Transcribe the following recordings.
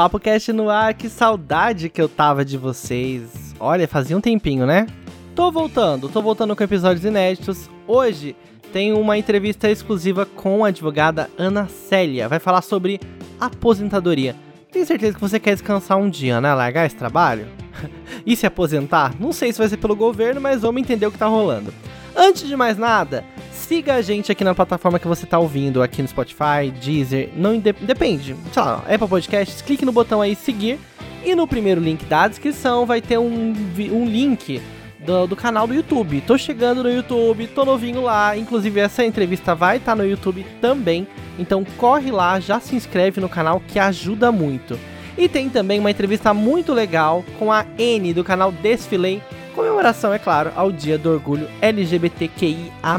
Papo Cast no ar, que saudade que eu tava de vocês. Olha, fazia um tempinho, né? Tô voltando, tô voltando com episódios inéditos. Hoje tem uma entrevista exclusiva com a advogada Ana Célia. Vai falar sobre aposentadoria. Tenho certeza que você quer descansar um dia, né? Largar esse trabalho? e se aposentar? Não sei se vai ser pelo governo, mas vamos entender o que tá rolando. Antes de mais nada, siga a gente aqui na plataforma que você está ouvindo, aqui no Spotify, Deezer, não depende, sei lá, Apple Podcasts, clique no botão aí seguir. E no primeiro link da descrição vai ter um, um link do, do, canal do YouTube. Tô chegando no YouTube, tô novinho lá, inclusive essa entrevista vai estar tá no YouTube também, então corre lá, já se inscreve no canal que ajuda muito. E tem também uma entrevista muito legal com a N do canal Desfilei Comemoração, é claro, ao Dia do Orgulho LGBTQIA+.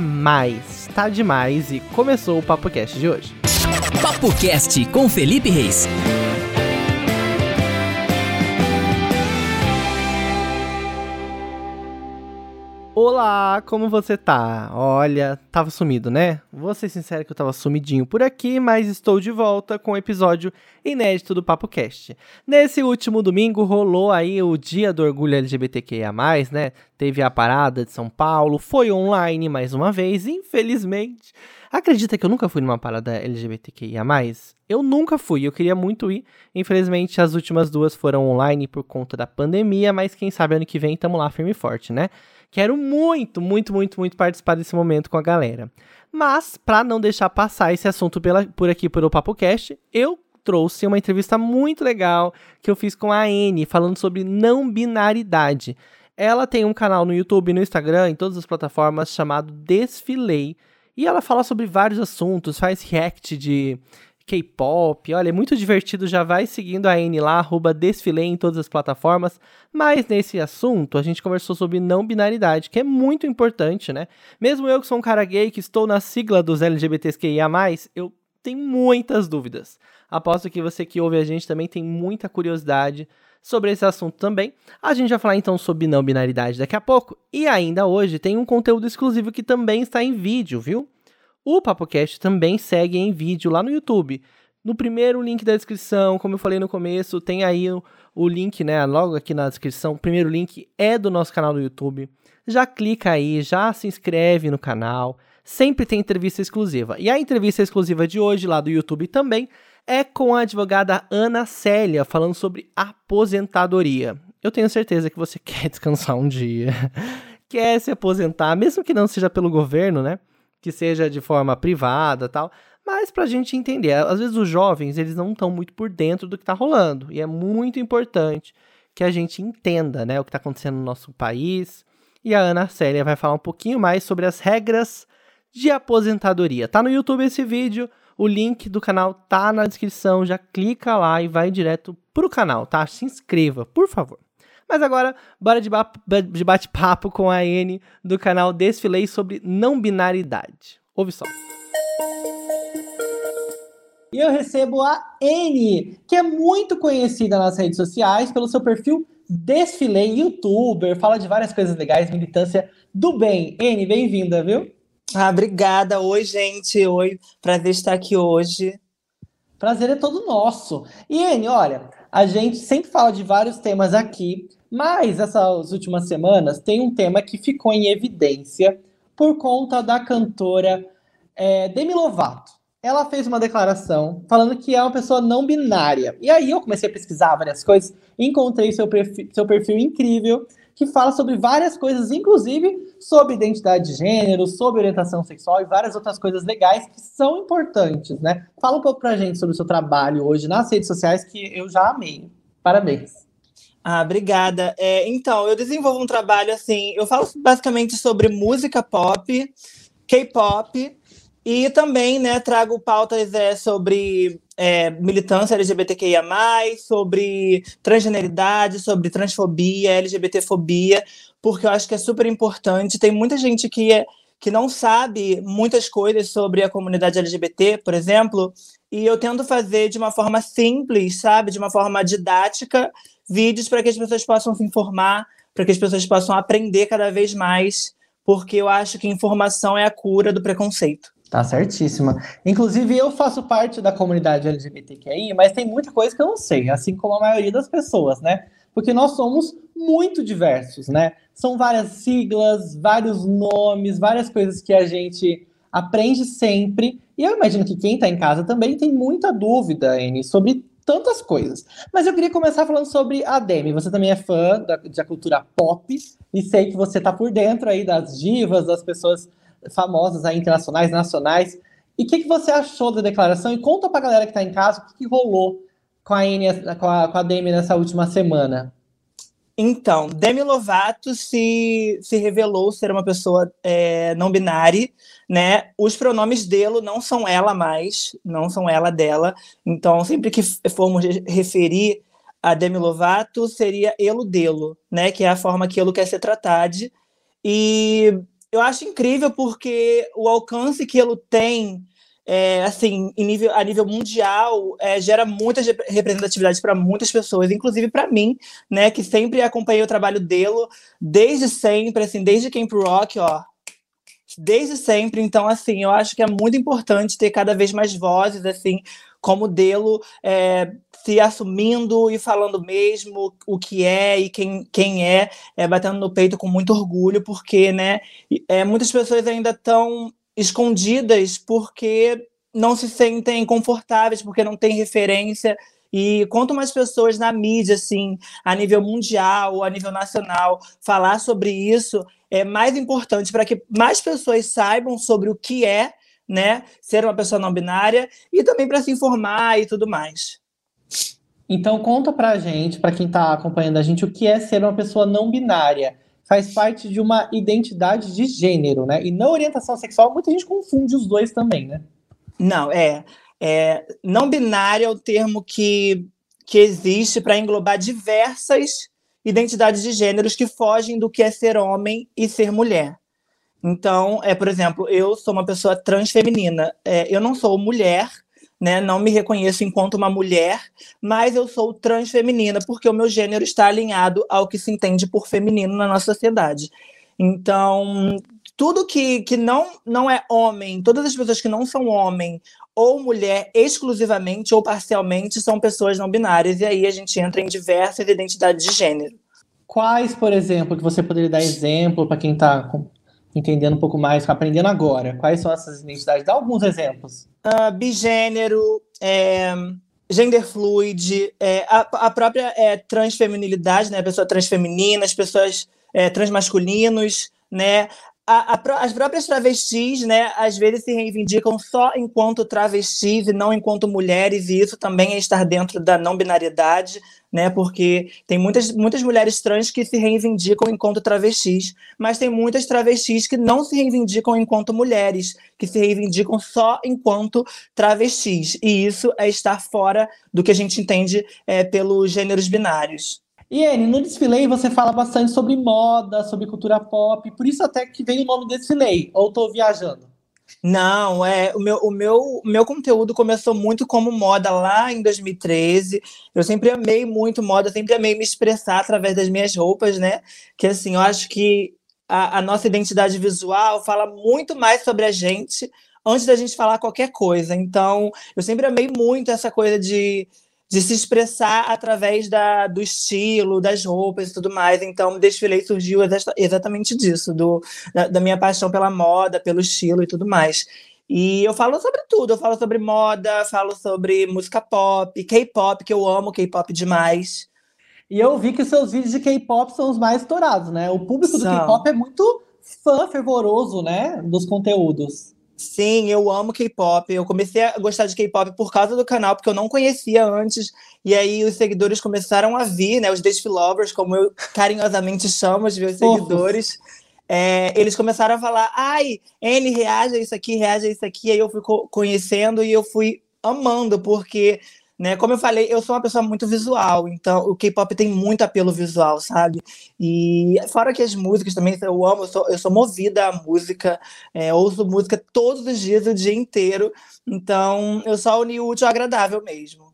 Tá demais e começou o Papo Cast de hoje. Papo Cast com Felipe Reis. Olá, como você tá? Olha, tava sumido, né? Vou ser sincero que eu tava sumidinho por aqui, mas estou de volta com o um episódio inédito do Papo Cast. Nesse último domingo rolou aí o Dia do Orgulho LGBTQIA+, né? Teve a parada de São Paulo, foi online mais uma vez, infelizmente. Acredita que eu nunca fui numa parada LGBTQIA+. Eu nunca fui, eu queria muito ir. Infelizmente, as últimas duas foram online por conta da pandemia, mas quem sabe ano que vem tamo lá firme e forte, né? Quero muito, muito, muito, muito participar desse momento com a galera. Mas, para não deixar passar esse assunto pela, por aqui pelo PapoCast, eu trouxe uma entrevista muito legal que eu fiz com a Anne, falando sobre não binaridade. Ela tem um canal no YouTube, no Instagram, em todas as plataformas, chamado Desfilei. E ela fala sobre vários assuntos, faz react de K-pop. Olha, é muito divertido. Já vai seguindo a N lá, arroba desfilei em todas as plataformas. Mas nesse assunto, a gente conversou sobre não binaridade, que é muito importante, né? Mesmo eu que sou um cara gay, que estou na sigla dos LGBTQIA, eu tenho muitas dúvidas. Aposto que você que ouve a gente também tem muita curiosidade sobre esse assunto também. A gente vai falar então sobre não binaridade daqui a pouco. E ainda hoje tem um conteúdo exclusivo que também está em vídeo, viu? O PapoCast também segue em vídeo lá no YouTube. No primeiro link da descrição, como eu falei no começo, tem aí o, o link, né? Logo aqui na descrição. O primeiro link é do nosso canal do YouTube. Já clica aí, já se inscreve no canal. Sempre tem entrevista exclusiva. E a entrevista exclusiva de hoje, lá do YouTube também, é com a advogada Ana Célia, falando sobre aposentadoria. Eu tenho certeza que você quer descansar um dia, quer se aposentar, mesmo que não seja pelo governo, né? Que seja de forma privada tal, mas para a gente entender. Às vezes os jovens eles não estão muito por dentro do que está rolando e é muito importante que a gente entenda, né, o que está acontecendo no nosso país. E a Ana Célia vai falar um pouquinho mais sobre as regras de aposentadoria. Tá no YouTube esse vídeo, o link do canal tá na descrição, já clica lá e vai direto pro canal, tá? Se inscreva, por favor. Mas agora, bora de bate-papo com a N do canal Desfilei sobre não binaridade. Ouve só. E eu recebo a N, que é muito conhecida nas redes sociais pelo seu perfil Desfilei youtuber, fala de várias coisas legais, militância do bem. N, bem-vinda, viu? Ah, obrigada. Oi, gente. Oi, prazer estar aqui hoje. Prazer é todo nosso. E N, olha, a gente sempre fala de vários temas aqui, mas essas últimas semanas tem um tema que ficou em evidência por conta da cantora é, Demi Lovato. Ela fez uma declaração falando que é uma pessoa não binária. E aí eu comecei a pesquisar várias coisas, encontrei seu perfil, seu perfil incrível, que fala sobre várias coisas, inclusive sobre identidade de gênero, sobre orientação sexual e várias outras coisas legais que são importantes, né? Fala um pouco pra gente sobre o seu trabalho hoje nas redes sociais, que eu já amei. Parabéns. Ah, obrigada. É, então, eu desenvolvo um trabalho assim, eu falo basicamente sobre música pop, K-pop, e também né, trago pautas é, sobre é, militância LGBTQIA, sobre transgeneridade, sobre transfobia, LGBTfobia, porque eu acho que é super importante. Tem muita gente que, é, que não sabe muitas coisas sobre a comunidade LGBT, por exemplo, e eu tento fazer de uma forma simples, sabe? De uma forma didática, vídeos para que as pessoas possam se informar, para que as pessoas possam aprender cada vez mais, porque eu acho que informação é a cura do preconceito. Tá certíssima. Inclusive, eu faço parte da comunidade LGBTQI, mas tem muita coisa que eu não sei, assim como a maioria das pessoas, né? Porque nós somos muito diversos, né? São várias siglas, vários nomes, várias coisas que a gente aprende sempre. E eu imagino que quem está em casa também tem muita dúvida, Anne, sobre tantas coisas. Mas eu queria começar falando sobre a Demi. Você também é fã da, da cultura pop e sei que você está por dentro aí das divas, das pessoas famosas aí, internacionais, nacionais. E o que, que você achou da declaração? E conta para a galera que está em casa o que, que rolou com a, Anne, com, a, com a Demi nessa última semana. Então, Demi Lovato se, se revelou ser uma pessoa é, não binária, né? Os pronomes dele não são ela mais, não são ela dela. Então, sempre que formos referir a Demi Lovato, seria elo delo, né? Que é a forma que ele quer ser tratado. E eu acho incrível porque o alcance que ele tem é, assim, nível, a nível mundial, é, gera muita representatividade para muitas pessoas, inclusive para mim, né, que sempre acompanhei o trabalho dele desde sempre, assim, desde Camp Rock, ó, desde sempre. Então, assim, eu acho que é muito importante ter cada vez mais vozes, assim, como Delo é, se assumindo e falando mesmo o que é e quem, quem é, é, batendo no peito com muito orgulho, porque, né, é, muitas pessoas ainda estão escondidas porque não se sentem confortáveis, porque não têm referência. E quanto mais pessoas na mídia, assim, a nível mundial, a nível nacional, falar sobre isso, é mais importante para que mais pessoas saibam sobre o que é, né, ser uma pessoa não binária e também para se informar e tudo mais. Então conta pra gente, para quem está acompanhando a gente, o que é ser uma pessoa não binária faz parte de uma identidade de gênero, né? E não orientação sexual, muita gente confunde os dois também, né? Não, é. é não binário é o termo que, que existe para englobar diversas identidades de gêneros que fogem do que é ser homem e ser mulher. Então, é, por exemplo, eu sou uma pessoa transfeminina. É, eu não sou mulher, né? Não me reconheço enquanto uma mulher, mas eu sou transfeminina porque o meu gênero está alinhado ao que se entende por feminino na nossa sociedade. Então, tudo que, que não, não é homem, todas as pessoas que não são homem ou mulher exclusivamente ou parcialmente são pessoas não binárias, e aí a gente entra em diversas identidades de gênero. Quais, por exemplo, que você poderia dar exemplo para quem está entendendo um pouco mais, aprendendo agora? Quais são essas identidades? Dá alguns exemplos. Uh, bigênero, é, gender fluid, é, a, a, própria é, transfeminilidade, né? A pessoa transfeminina, as pessoas é, transmasculinos, né? A, a, as próprias travestis, né, às vezes se reivindicam só enquanto travestis e não enquanto mulheres, e isso também é estar dentro da não binariedade, né, porque tem muitas, muitas mulheres trans que se reivindicam enquanto travestis, mas tem muitas travestis que não se reivindicam enquanto mulheres, que se reivindicam só enquanto travestis, e isso é estar fora do que a gente entende é, pelos gêneros binários. E Anne, no desfile você fala bastante sobre moda, sobre cultura pop, por isso até que veio o nome desfile, ou estou viajando? Não, é o meu, o meu, meu conteúdo começou muito como moda lá em 2013. Eu sempre amei muito moda, sempre amei me expressar através das minhas roupas, né? Que assim, eu acho que a, a nossa identidade visual fala muito mais sobre a gente antes da gente falar qualquer coisa. Então, eu sempre amei muito essa coisa de de se expressar através da, do estilo, das roupas e tudo mais. Então, o desfile surgiu exatamente disso, do, da, da, minha paixão pela moda, pelo estilo e tudo mais. E eu falo sobre tudo, eu falo sobre moda, falo sobre música pop, K-pop, que eu amo K-pop demais. E eu vi que seus vídeos de K-pop são os mais estourados, né? O público do K-pop é muito fã fervoroso, né? Dos conteúdos. Sim, eu amo K-pop. Eu comecei a gostar de K-pop por causa do canal, porque eu não conhecia antes. E aí os seguidores começaram a vir, né? Os Date Lovers, como eu carinhosamente chamo os meus seguidores. É, eles começaram a falar, ai, N, reage a isso aqui, reage a isso aqui. Aí eu fui conhecendo e eu fui amando, porque né? Como eu falei, eu sou uma pessoa muito visual, então o K-pop tem muito apelo visual, sabe? E fora que as músicas também eu amo, eu sou, eu sou movida à música, é, ouço música todos os dias, o dia inteiro, então eu só uni o útil ao agradável mesmo.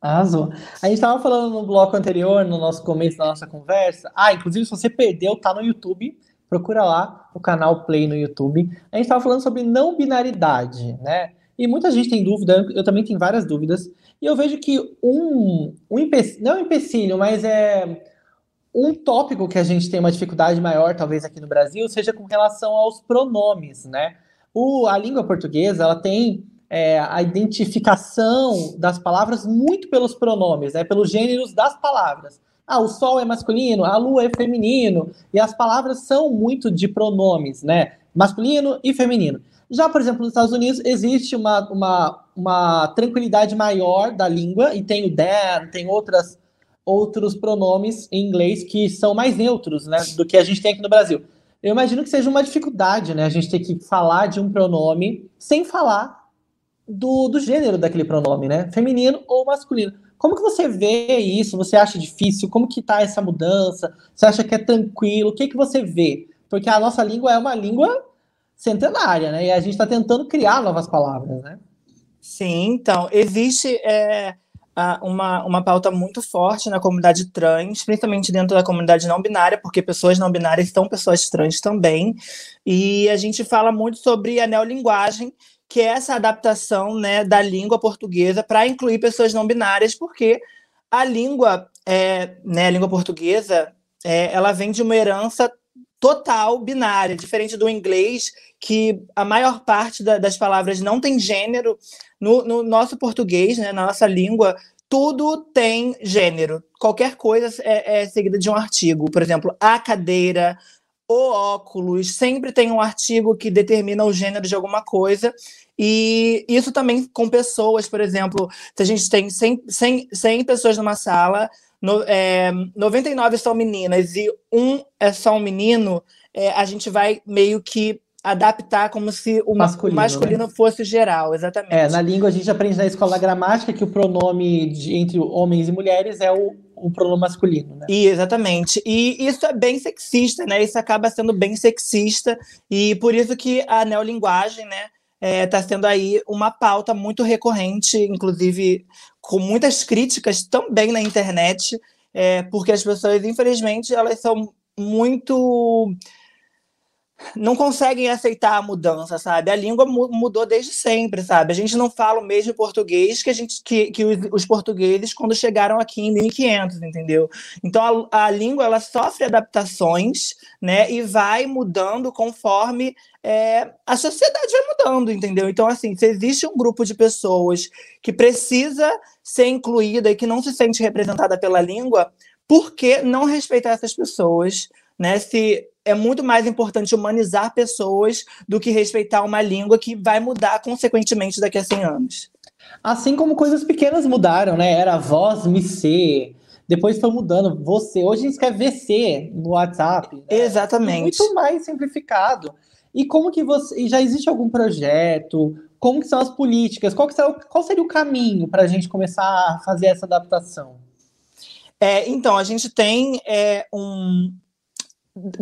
Arrasou. A gente estava falando no bloco anterior, no nosso começo da nossa conversa. Ah, inclusive, se você perdeu, tá no YouTube. procura lá o canal Play no YouTube. A gente estava falando sobre não binaridade, né? E muita gente tem dúvida, eu também tenho várias dúvidas. E eu vejo que um, um empecilho, não um empecilho, mas é um tópico que a gente tem uma dificuldade maior, talvez aqui no Brasil, seja com relação aos pronomes, né? O, a língua portuguesa, ela tem é, a identificação das palavras muito pelos pronomes, né? Pelos gêneros das palavras. Ah, o sol é masculino, a lua é feminino, e as palavras são muito de pronomes, né? Masculino e feminino. Já, por exemplo, nos Estados Unidos, existe uma, uma, uma tranquilidade maior da língua, e tem o Dan, tem outras, outros pronomes em inglês que são mais neutros, né? Do que a gente tem aqui no Brasil. Eu imagino que seja uma dificuldade, né? A gente ter que falar de um pronome sem falar do, do gênero daquele pronome, né? Feminino ou masculino. Como que você vê isso? Você acha difícil? Como que tá essa mudança? Você acha que é tranquilo? O que que você vê? Porque a nossa língua é uma língua centenária, né? E a gente está tentando criar novas palavras, né? Sim, então, existe é, uma, uma pauta muito forte na comunidade trans, principalmente dentro da comunidade não binária, porque pessoas não binárias são pessoas trans também, e a gente fala muito sobre a neolinguagem, que é essa adaptação né, da língua portuguesa para incluir pessoas não binárias, porque a língua, é, né, a língua portuguesa, é, ela vem de uma herança total binária, diferente do inglês, que a maior parte da, das palavras não tem gênero. No, no, nosso português, né, na nossa língua, tudo tem gênero. Qualquer coisa é, é seguida de um artigo. Por exemplo, a cadeira, o óculos, sempre tem um artigo que determina o gênero de alguma coisa. E isso também com pessoas, por exemplo, se a gente tem 100, 100, 100 pessoas numa sala, no, é, 99 são meninas e um é só um menino, é, a gente vai meio que adaptar como se o masculino, masculino né? fosse geral, exatamente. É, na língua a gente aprende na escola gramática que o pronome de, entre homens e mulheres é o, o pronome masculino, né? E, exatamente. E isso é bem sexista, né? Isso acaba sendo bem sexista e por isso que a neolinguagem, né, está é, tá sendo aí uma pauta muito recorrente, inclusive com muitas críticas também na internet, é, porque as pessoas, infelizmente, elas são muito não conseguem aceitar a mudança, sabe? A língua mudou desde sempre, sabe? A gente não fala o mesmo português que a gente que, que os, os portugueses quando chegaram aqui em 1500, entendeu? Então a, a, língua ela sofre adaptações, né? E vai mudando conforme é, a sociedade vai mudando, entendeu? Então assim, se existe um grupo de pessoas que precisa ser incluída e que não se sente representada pela língua, por que não respeitar essas pessoas? Né, se é muito mais importante humanizar pessoas do que respeitar uma língua que vai mudar consequentemente daqui a 100 anos. Assim como coisas pequenas mudaram, né? Era voz, me ser, depois foi mudando, você. Hoje a gente escreve VC no WhatsApp. Né? Exatamente. Muito mais simplificado. E como que você. Já existe algum projeto? Como que são as políticas? Qual, será, qual seria o caminho para a gente começar a fazer essa adaptação? É, então, a gente tem é, um,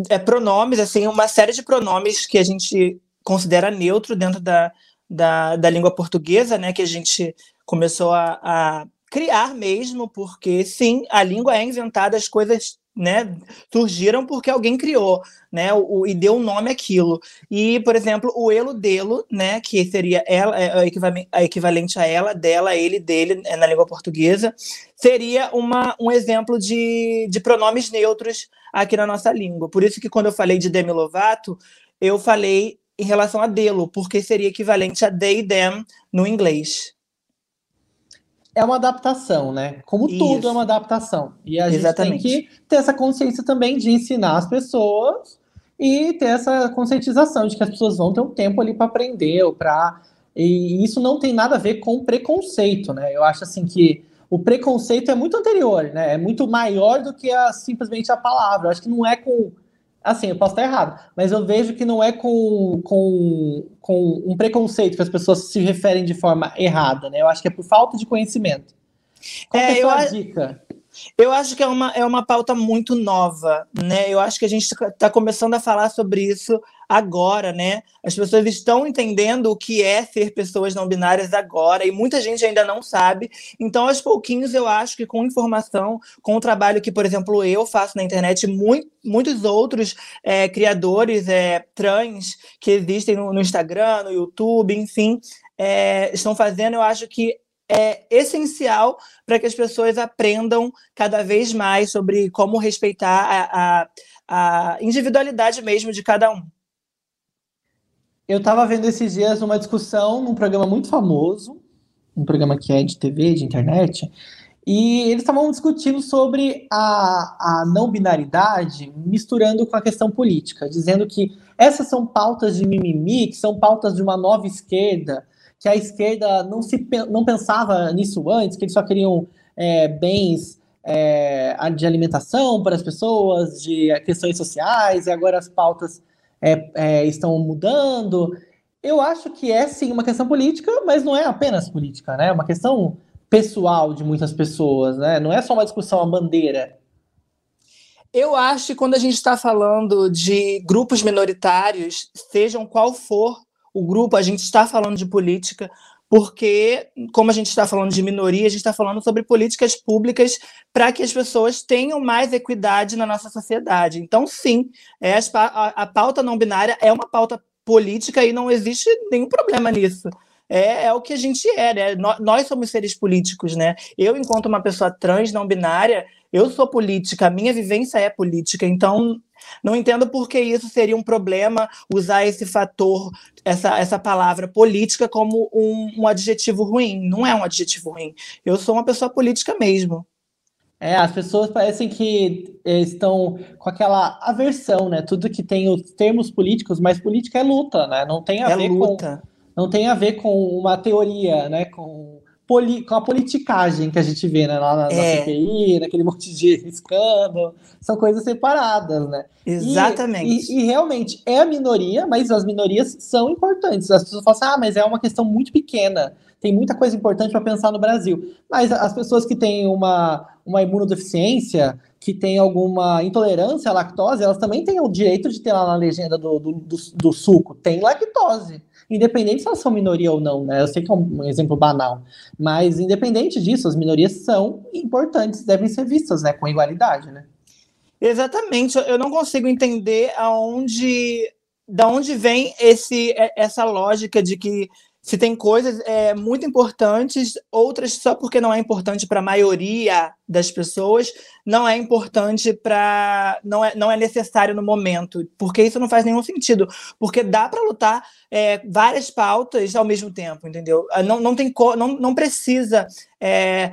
é, pronomes, assim, uma série de pronomes que a gente considera neutro dentro da, da, da língua portuguesa, né? Que a gente começou a, a criar mesmo, porque sim, a língua é inventada, as coisas né, surgiram porque alguém criou, né, o, e deu um nome àquilo. E, por exemplo, o elo delo, né, que seria ela, é, é equivalente a ela, dela, ele, dele, é, na língua portuguesa, seria uma, um exemplo de, de pronomes neutros aqui na nossa língua. Por isso que quando eu falei de Demi Lovato, eu falei em relação a delo, porque seria equivalente a they, them no inglês é uma adaptação, né? Como Isso. tudo é uma adaptação. E a gente Exatamente. tem que ter essa consciência também de ensinar as pessoas e ter essa conscientização de que as pessoas vão ter um tempo ali para aprender ou para e isso não tem nada a ver com preconceito, né? Eu acho assim que o preconceito é muito anterior, né? É muito maior do que a, simplesmente a palavra. Eu acho que não é com Assim, eu posso estar errado, mas eu vejo que não é com, com, com um preconceito que as pessoas se referem de forma errada, né? Eu acho que é por falta de conhecimento. Qual é, é a sua dica? Eu acho que é uma, é uma pauta muito nova, né? Eu acho que a gente está começando a falar sobre isso agora, né? As pessoas estão entendendo o que é ser pessoas não binárias agora, e muita gente ainda não sabe. Então, aos pouquinhos, eu acho que com informação, com o trabalho que, por exemplo, eu faço na internet, muito, muitos outros é, criadores é, trans que existem no, no Instagram, no YouTube, enfim, é, estão fazendo, eu acho que é essencial para que as pessoas aprendam cada vez mais sobre como respeitar a, a, a individualidade mesmo de cada um. Eu estava vendo esses dias uma discussão num programa muito famoso, um programa que é de TV, de internet, e eles estavam discutindo sobre a, a não binaridade misturando com a questão política, dizendo que essas são pautas de mimimi, que são pautas de uma nova esquerda, que a esquerda não, se, não pensava nisso antes, que eles só queriam é, bens é, de alimentação para as pessoas, de questões sociais, e agora as pautas é, é, estão mudando. Eu acho que é sim uma questão política, mas não é apenas política, né? É uma questão pessoal de muitas pessoas, né? Não é só uma discussão a bandeira. Eu acho que quando a gente está falando de grupos minoritários, sejam qual for o grupo, a gente está falando de política, porque, como a gente está falando de minoria, a gente está falando sobre políticas públicas para que as pessoas tenham mais equidade na nossa sociedade. Então, sim, é, a, pauta não binária é uma pauta política e não existe nenhum problema nisso. É, é, o que a gente é, né? Nós, somos seres políticos, né? Eu, enquanto uma pessoa trans, não binária, eu sou política, a minha vivência é política, então não entendo por que isso seria um problema usar esse fator, essa, essa palavra política, como um, um adjetivo ruim. Não é um adjetivo ruim. Eu sou uma pessoa política mesmo. É, as pessoas parecem que eh, estão com aquela aversão, né? Tudo que tem os termos políticos, mas política é luta, né? Não tem a é ver luta. com não tem a ver com uma teoria, né? Com poli, com a politicagem que a gente vê né, lá na, é. na CPI, naquele monte de escândalo, são coisas separadas, né? Exatamente. E, e, e, realmente é a minoria, mas as minorias são importantes. As pessoas falam assim, ah, mas é uma questão muito pequena, tem muita coisa importante para pensar no Brasil. Mas as pessoas que têm uma, uma imunodeficiência, que têm alguma intolerância à lactose, elas também têm o direito de ter lá na legenda do, do, do, do suco, tem lactose independente se elas são minoria ou não, né? Eu sei que é um exemplo banal, mas independente disso, as minorias são importantes, devem ser vistas, né, com igualdade, né? Exatamente. Eu não consigo entender aonde, da onde vem esse, essa lógica de que se tem coisas é, muito importantes, outras só porque não é importante para a maioria das pessoas, não é importante para. Não é, não é necessário no momento, porque isso não faz nenhum sentido. Porque dá para lutar é, várias pautas ao mesmo tempo, entendeu? Não, não, tem não, não precisa. É,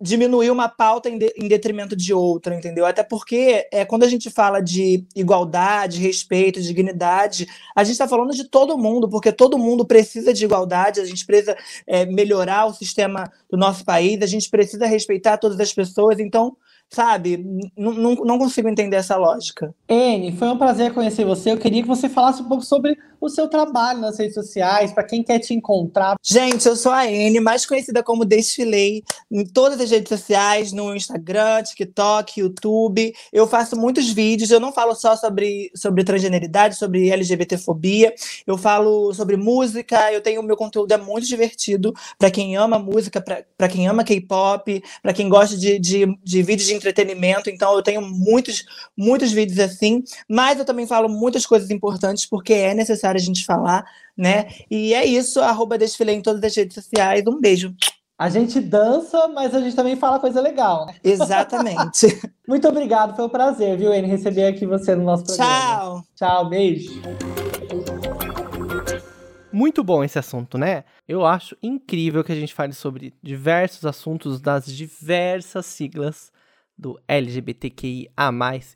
diminuir uma pauta em, de, em, detrimento de outra, entendeu? Até porque é, quando a gente fala de igualdade, respeito, dignidade, a gente está falando de todo mundo, porque todo mundo precisa de igualdade, a gente precisa é, melhorar o sistema do nosso país, a gente precisa respeitar todas as pessoas, então sabe? Não, não, consigo entender essa lógica. N, foi um prazer conhecer você. Eu queria que você falasse um pouco sobre o seu trabalho nas redes sociais, para quem quer te encontrar. Gente, eu sou a N, mais conhecida como Desfilei, em todas as redes sociais, no Instagram, TikTok, YouTube. Eu faço muitos vídeos, eu não falo só sobre, sobre transgeneridade, sobre LGBTfobia, eu falo sobre música, eu tenho meu conteúdo é muito divertido para quem ama música, para quem ama K-pop, para quem gosta de, de, de vídeos de entretenimento, então eu tenho muitos, muitos vídeos assim, mas eu também falo muitas coisas importantes porque é necessário a gente falar, né? E é isso, arroba desfile em todas as redes sociais. Um beijo. A gente dança, mas a gente também fala coisa legal, né? Exatamente. Muito obrigado, foi um prazer, viu, Anne, receber aqui você no nosso programa. Tchau. Tchau, beijo. Muito bom esse assunto, né? Eu acho incrível que a gente fale sobre diversos assuntos das diversas siglas do LGBTQIA+,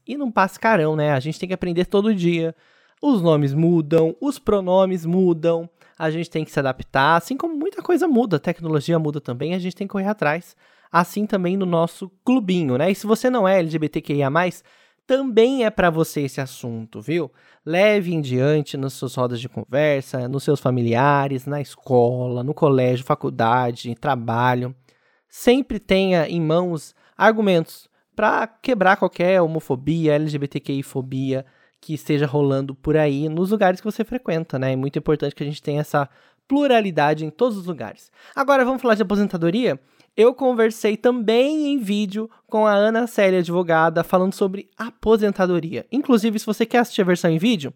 e não passa carão, né? A gente tem que aprender todo dia. Os nomes mudam, os pronomes mudam, a gente tem que se adaptar, assim como muita coisa muda, a tecnologia muda também, a gente tem que correr atrás. Assim também no nosso clubinho, né? E se você não é LGBTQIA+, também é para você esse assunto, viu? Leve em diante nas suas rodas de conversa, nos seus familiares, na escola, no colégio, faculdade, trabalho. Sempre tenha em mãos argumentos para quebrar qualquer homofobia, LGBTQI-fobia que esteja rolando por aí nos lugares que você frequenta, né? É muito importante que a gente tenha essa pluralidade em todos os lugares. Agora vamos falar de aposentadoria? Eu conversei também em vídeo com a Ana Célia, advogada, falando sobre aposentadoria. Inclusive, se você quer assistir a versão em vídeo,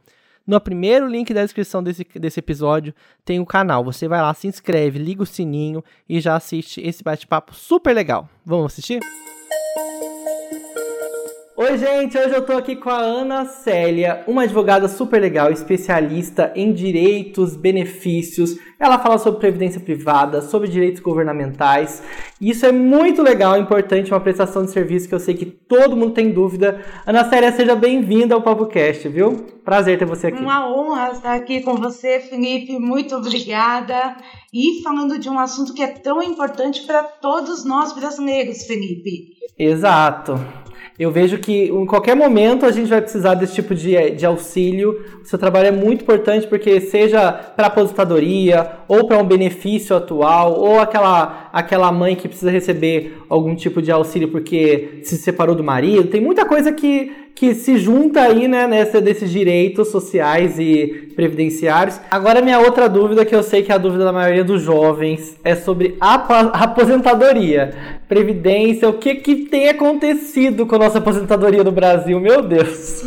no primeiro link da descrição desse, desse episódio tem o canal. Você vai lá, se inscreve, liga o sininho e já assiste esse bate-papo super legal. Vamos assistir? Oi, gente! Hoje eu tô aqui com a Ana Célia, uma advogada super legal, especialista em direitos, benefícios. Ela fala sobre previdência privada, sobre direitos governamentais. Isso é muito legal, importante, uma prestação de serviço que eu sei que todo mundo tem dúvida. Ana Célia, seja bem-vinda ao PapoCast, viu? Prazer ter você aqui. Uma honra estar aqui com você, Felipe. Muito obrigada. E falando de um assunto que é tão importante para todos nós brasileiros, Felipe. Exato. Eu vejo que em qualquer momento a gente vai precisar desse tipo de, de auxílio. O seu trabalho é muito importante porque seja para aposentadoria ou para um benefício atual ou aquela, aquela mãe que precisa receber algum tipo de auxílio porque se separou do marido. Tem muita coisa que, que se junta aí, né, nessa desses direitos sociais e previdenciários. Agora, minha outra dúvida, que eu sei que é a dúvida da maioria dos jovens, é sobre a aposentadoria, previdência, o que, que tem acontecido com a nossa aposentadoria no Brasil, meu Deus.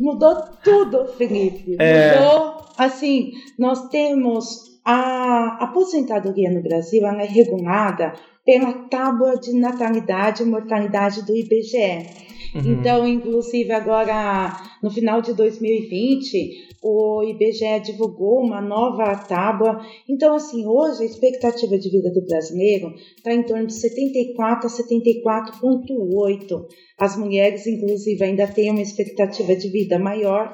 Mudou tudo, Felipe. É... Mudou, assim, nós temos a aposentadoria no Brasil, ela é regulada pela tábua de natalidade e mortalidade do IBGE. Uhum. Então, inclusive, agora no final de 2020, o IBGE divulgou uma nova tábua. Então, assim, hoje a expectativa de vida do brasileiro está em torno de 74 a 74,8. As mulheres, inclusive, ainda têm uma expectativa de vida maior.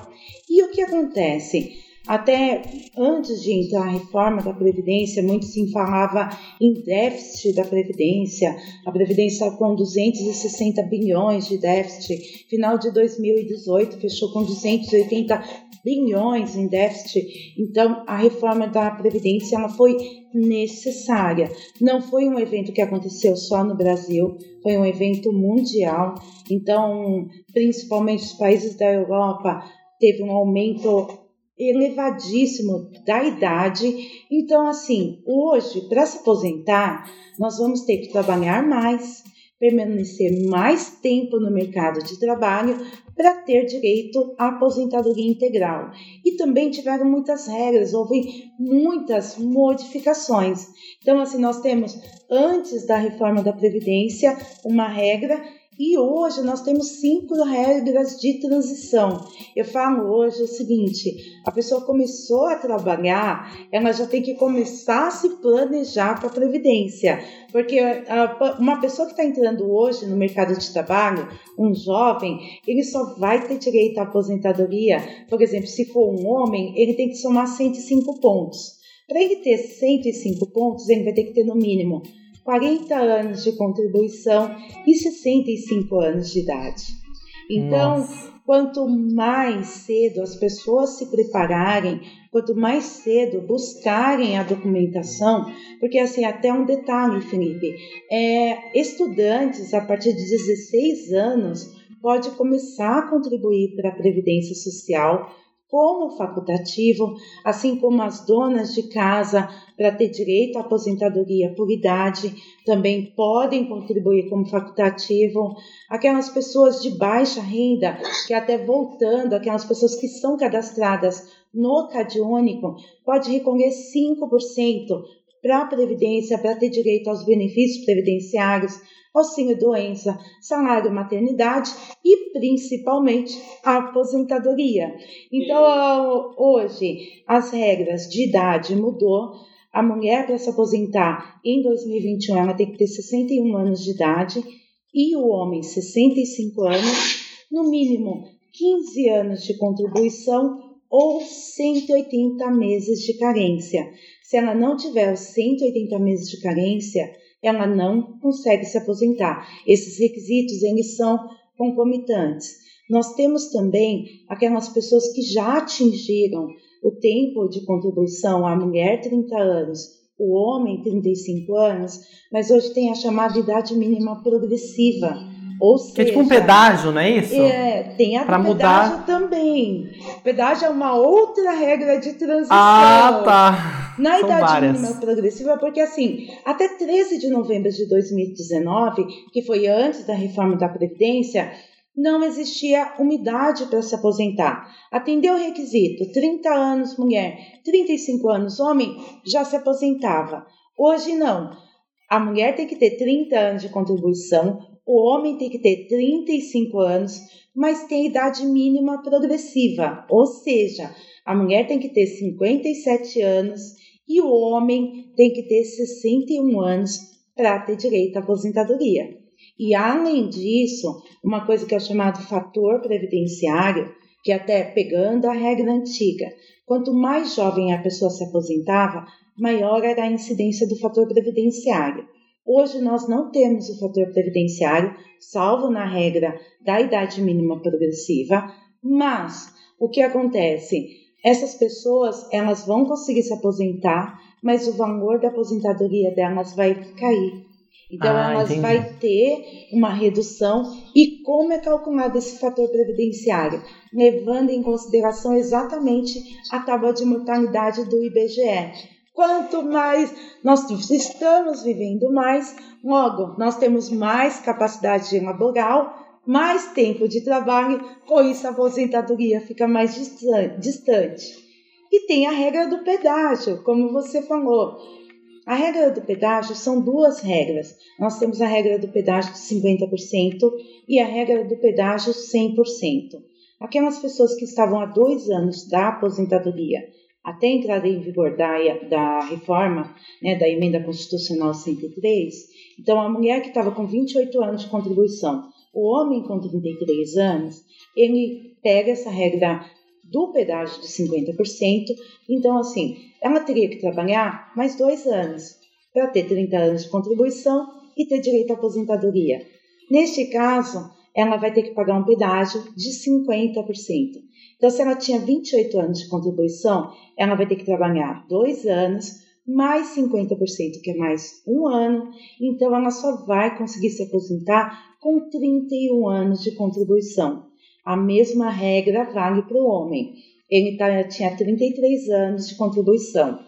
E o que acontece? Até antes de entrar a reforma da Previdência, muito se falava em déficit da Previdência. A Previdência com 260 bilhões de déficit. Final de 2018 fechou com 280 bilhões em déficit. Então, a reforma da Previdência ela foi necessária. Não foi um evento que aconteceu só no Brasil, foi um evento mundial. Então, principalmente os países da Europa teve um aumento elevadíssimo da idade. Então, assim, hoje, para se aposentar, nós vamos ter que trabalhar mais, permanecer mais tempo no mercado de trabalho para ter direito à aposentadoria integral. E também tiveram muitas regras, houve muitas modificações. Então, assim, nós temos, antes da reforma da Previdência, uma regra e hoje nós temos cinco regras de transição. Eu falo hoje o seguinte: a pessoa começou a trabalhar, ela já tem que começar a se planejar para a previdência, porque uma pessoa que está entrando hoje no mercado de trabalho, um jovem, ele só vai ter direito à aposentadoria. Por exemplo, se for um homem, ele tem que somar 105 pontos. Para ele ter 105 pontos, ele vai ter que ter no mínimo 40 anos de contribuição e 65 anos de idade. Então, Nossa. quanto mais cedo as pessoas se prepararem, quanto mais cedo buscarem a documentação, porque assim, até um detalhe, Felipe, é, estudantes a partir de 16 anos pode começar a contribuir para a Previdência Social como facultativo, assim como as donas de casa para ter direito à aposentadoria por idade também podem contribuir como facultativo. Aquelas pessoas de baixa renda, que até voltando, aquelas pessoas que são cadastradas no Único, pode recolher 5% para a Previdência, para ter direito aos benefícios previdenciários auxílio doença, salário maternidade e principalmente a aposentadoria. Então, hoje as regras de idade mudou. A mulher para se aposentar em 2021 ela tem que ter 61 anos de idade e o homem 65 anos, no mínimo 15 anos de contribuição ou 180 meses de carência. Se ela não tiver os 180 meses de carência, ela não consegue se aposentar. Esses requisitos eles são concomitantes. Nós temos também aquelas pessoas que já atingiram o tempo de contribuição, a mulher 30 anos, o homem 35 anos, mas hoje tem a chamada idade mínima progressiva. Ou seja, que é tipo um pedágio, não é isso? É, tem a pra pedágio mudar... também. Pedágio é uma outra regra de transição. Ah, tá. Na São idade várias. mínima progressiva, porque assim, até 13 de novembro de 2019, que foi antes da reforma da Previdência, não existia uma idade para se aposentar. Atendeu o requisito: 30 anos mulher, 35 anos homem, já se aposentava. Hoje não. A mulher tem que ter 30 anos de contribuição, o homem tem que ter 35 anos, mas tem idade mínima progressiva, ou seja, a mulher tem que ter 57 anos e o homem tem que ter 61 anos para ter direito à aposentadoria. E além disso, uma coisa que é chamado fator previdenciário, que até pegando a regra antiga, quanto mais jovem a pessoa se aposentava, maior era a incidência do fator previdenciário. Hoje nós não temos o fator previdenciário, salvo na regra da idade mínima progressiva, mas o que acontece? Essas pessoas elas vão conseguir se aposentar, mas o valor da aposentadoria delas vai cair. Então Ah, elas entendi. vai ter uma redução e como é calculado esse fator previdenciário, levando em consideração exatamente a tábua de mortalidade do IBGE. Quanto mais nós estamos vivendo mais, logo nós temos mais capacidade laboral, mais tempo de trabalho, com isso a aposentadoria fica mais distan- distante. E tem a regra do pedágio, como você falou. A regra do pedágio são duas regras. Nós temos a regra do pedágio de 50% e a regra do pedágio 100%. Aquelas pessoas que estavam há dois anos da aposentadoria até a entrada em vigor da, da reforma, né, da emenda constitucional 103, então a mulher que estava com 28 anos de contribuição, o homem com 33 anos, ele pega essa regra do pedágio de 50%, então assim, ela teria que trabalhar mais dois anos para ter 30 anos de contribuição e ter direito à aposentadoria. Neste caso, ela vai ter que pagar um pedágio de 50%. Então, se ela tinha 28 anos de contribuição, ela vai ter que trabalhar dois anos, mais 50%, que é mais um ano. Então, ela só vai conseguir se aposentar com 31 anos de contribuição. A mesma regra vale para o homem. Ele tá, tinha 33 anos de contribuição.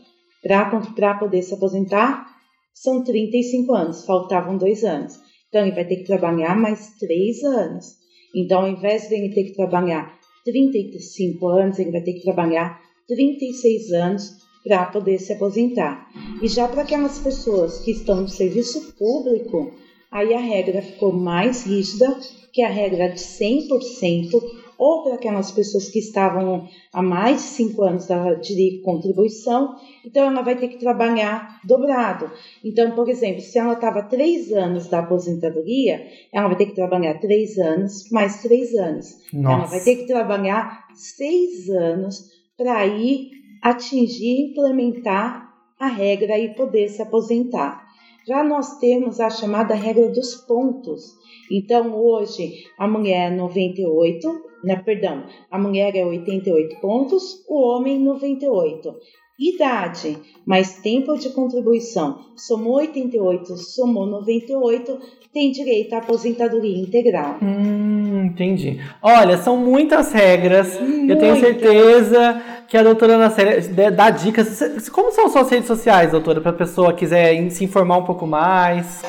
Para poder se aposentar, são 35 anos, faltavam dois anos. Então, ele vai ter que trabalhar mais três anos. Então, ao invés de ele ter que trabalhar 35 anos, ele vai ter que trabalhar 36 anos para poder se aposentar. E já para aquelas pessoas que estão no serviço público, aí a regra ficou mais rígida, que é a regra de 100%, ou para aquelas pessoas que estavam há mais de 5 anos de contribuição, então ela vai ter que trabalhar dobrado. Então, por exemplo, se ela estava 3 anos da aposentadoria, ela vai ter que trabalhar 3 anos mais 3 anos. Ela Nossa. vai ter que trabalhar 6 anos para ir atingir, implementar a regra e poder se aposentar. Já nós temos a chamada regra dos pontos. Então, hoje, a mulher é 98, né, perdão, a mulher é 88 pontos, o homem 98. Idade, mais tempo de contribuição, somou 88, somou 98, tem direito à aposentadoria integral. Hum, entendi. Olha, são muitas regras. Eu tenho certeza que a doutora Ana Célia dá- dá dicas. Como são suas redes sociais, doutora, para a pessoa quiser se informar um pouco mais?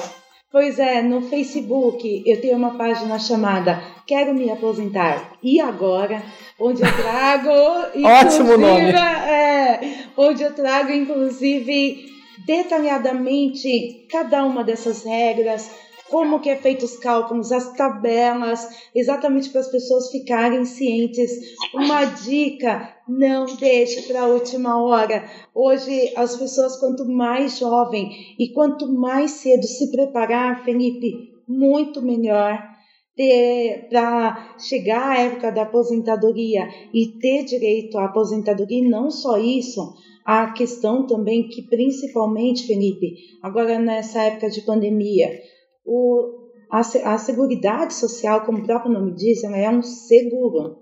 Pois é, no Facebook eu tenho uma página chamada Quero Me Aposentar e Agora, onde eu trago. Ótimo nome. É, onde eu trago, inclusive, detalhadamente cada uma dessas regras, como que é feito os cálculos, as tabelas, exatamente para as pessoas ficarem cientes. Uma dica, não deixe para a última hora. Hoje, as pessoas, quanto mais jovem e quanto mais cedo se preparar, Felipe, muito melhor para chegar à época da aposentadoria e ter direito à aposentadoria, e não só isso, a questão também que principalmente, Felipe, agora nessa época de pandemia, o, a, a Seguridade Social, como o próprio nome diz, ela é um seguro.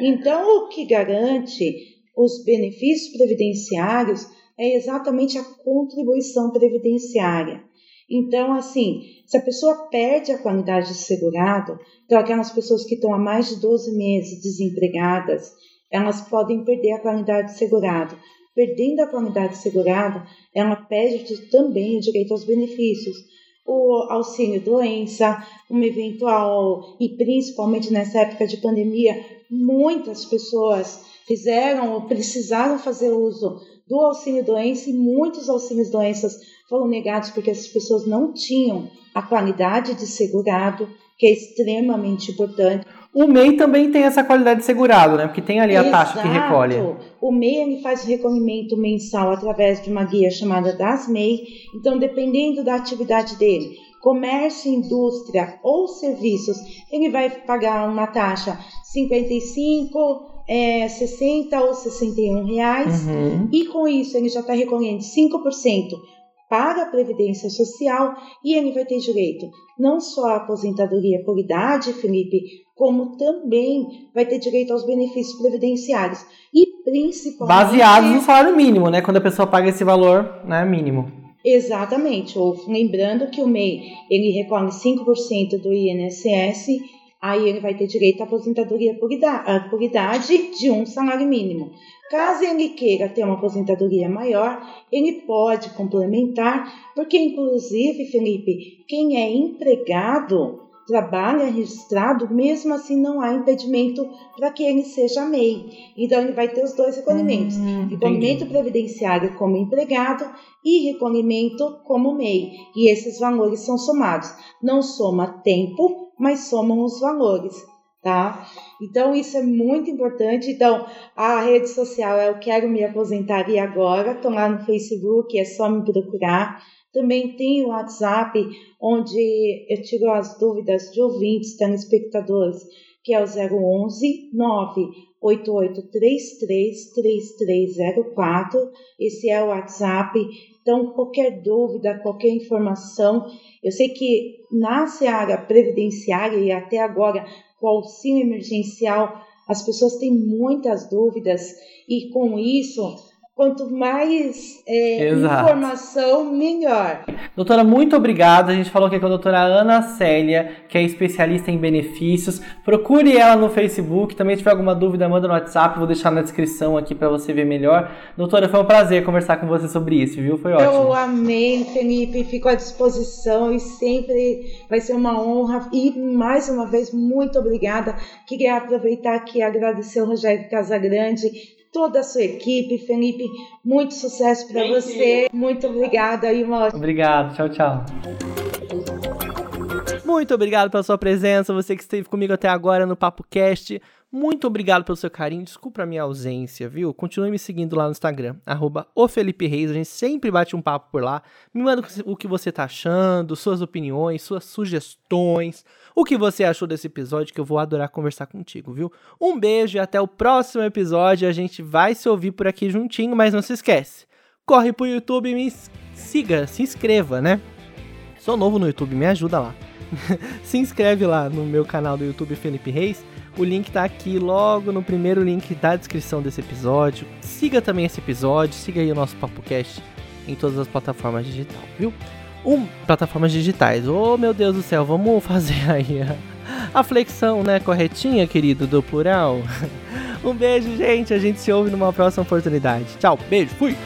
Então, o que garante os benefícios previdenciários é exatamente a contribuição previdenciária. Então, assim, se a pessoa perde a qualidade de segurado, então aquelas pessoas que estão há mais de 12 meses desempregadas, elas podem perder a qualidade de segurado. Perdendo a qualidade de segurado, ela perde também o direito aos benefícios. O auxílio doença, um eventual, e principalmente nessa época de pandemia, muitas pessoas fizeram ou precisaram fazer uso do auxílio doença e muitos auxílios doenças foram negados porque essas pessoas não tinham a qualidade de segurado, que é extremamente importante. O MEI também tem essa qualidade de segurado, né? Porque tem ali a Exato. taxa que recolhe. O MEI ele faz o recolhimento mensal através de uma guia chamada das MEI. Então, dependendo da atividade dele, comércio, indústria ou serviços, ele vai pagar uma taxa 55, é, 60 ou 61 reais. Uhum. E com isso ele já está recolhendo 5% para a Previdência Social e ele vai ter direito não só à aposentadoria por idade, Felipe, como também vai ter direito aos benefícios previdenciários e principalmente baseados no salário mínimo, né? Quando a pessoa paga esse valor, né, mínimo. Exatamente. Ou lembrando que o MEI ele recolhe 5% do INSS, aí ele vai ter direito à aposentadoria por idade, por idade de um salário mínimo. Caso ele queira ter uma aposentadoria maior, ele pode complementar, porque inclusive, Felipe, quem é empregado trabalha registrado, mesmo assim não há impedimento para que ele seja MEI. Então ele vai ter os dois recolhimentos: hum, recolhimento previdenciário como empregado e recolhimento como MEI. E esses valores são somados. Não soma tempo, mas somam os valores tá? Então isso é muito importante. Então a rede social é Eu Quero Me Aposentar e Agora, estou lá no Facebook, é só me procurar. Também tem o WhatsApp, onde eu tiro as dúvidas de ouvintes, telespectadores, que é o 011 98833 3304. Esse é o WhatsApp. Então, qualquer dúvida, qualquer informação, eu sei que na seara previdenciária e até agora com o auxílio emergencial, as pessoas têm muitas dúvidas e com isso Quanto mais é, informação, melhor. Doutora, muito obrigada. A gente falou aqui com a doutora Ana Célia, que é especialista em benefícios. Procure ela no Facebook. Também se tiver alguma dúvida, manda no WhatsApp. Vou deixar na descrição aqui para você ver melhor. Doutora, foi um prazer conversar com você sobre isso, viu? Foi ótimo. Eu amei, Felipe. Fico à disposição e sempre vai ser uma honra. E mais uma vez, muito obrigada. Queria aproveitar aqui e agradecer o Rogério Casagrande toda a sua equipe. Felipe, muito sucesso para você. You. Muito obrigada e uma Obrigado, tchau, tchau. Muito obrigado pela sua presença, você que esteve comigo até agora no Papo Cast. Muito obrigado pelo seu carinho. Desculpa a minha ausência, viu? Continue me seguindo lá no Instagram, arroba o Felipe Reis. A gente sempre bate um papo por lá. Me manda o que você tá achando, suas opiniões, suas sugestões, o que você achou desse episódio, que eu vou adorar conversar contigo, viu? Um beijo e até o próximo episódio. A gente vai se ouvir por aqui juntinho, mas não se esquece. Corre pro YouTube e me siga, se inscreva, né? Sou novo no YouTube, me ajuda lá. se inscreve lá no meu canal do YouTube Felipe Reis o link tá aqui logo no primeiro link da descrição desse episódio. Siga também esse episódio, siga aí o nosso PapoCast em todas as plataformas digitais, viu? Um, plataformas digitais. Oh, meu Deus do céu, vamos fazer aí a, a flexão, né, corretinha, querido, do plural. um beijo, gente. A gente se ouve numa próxima oportunidade. Tchau, beijo, fui!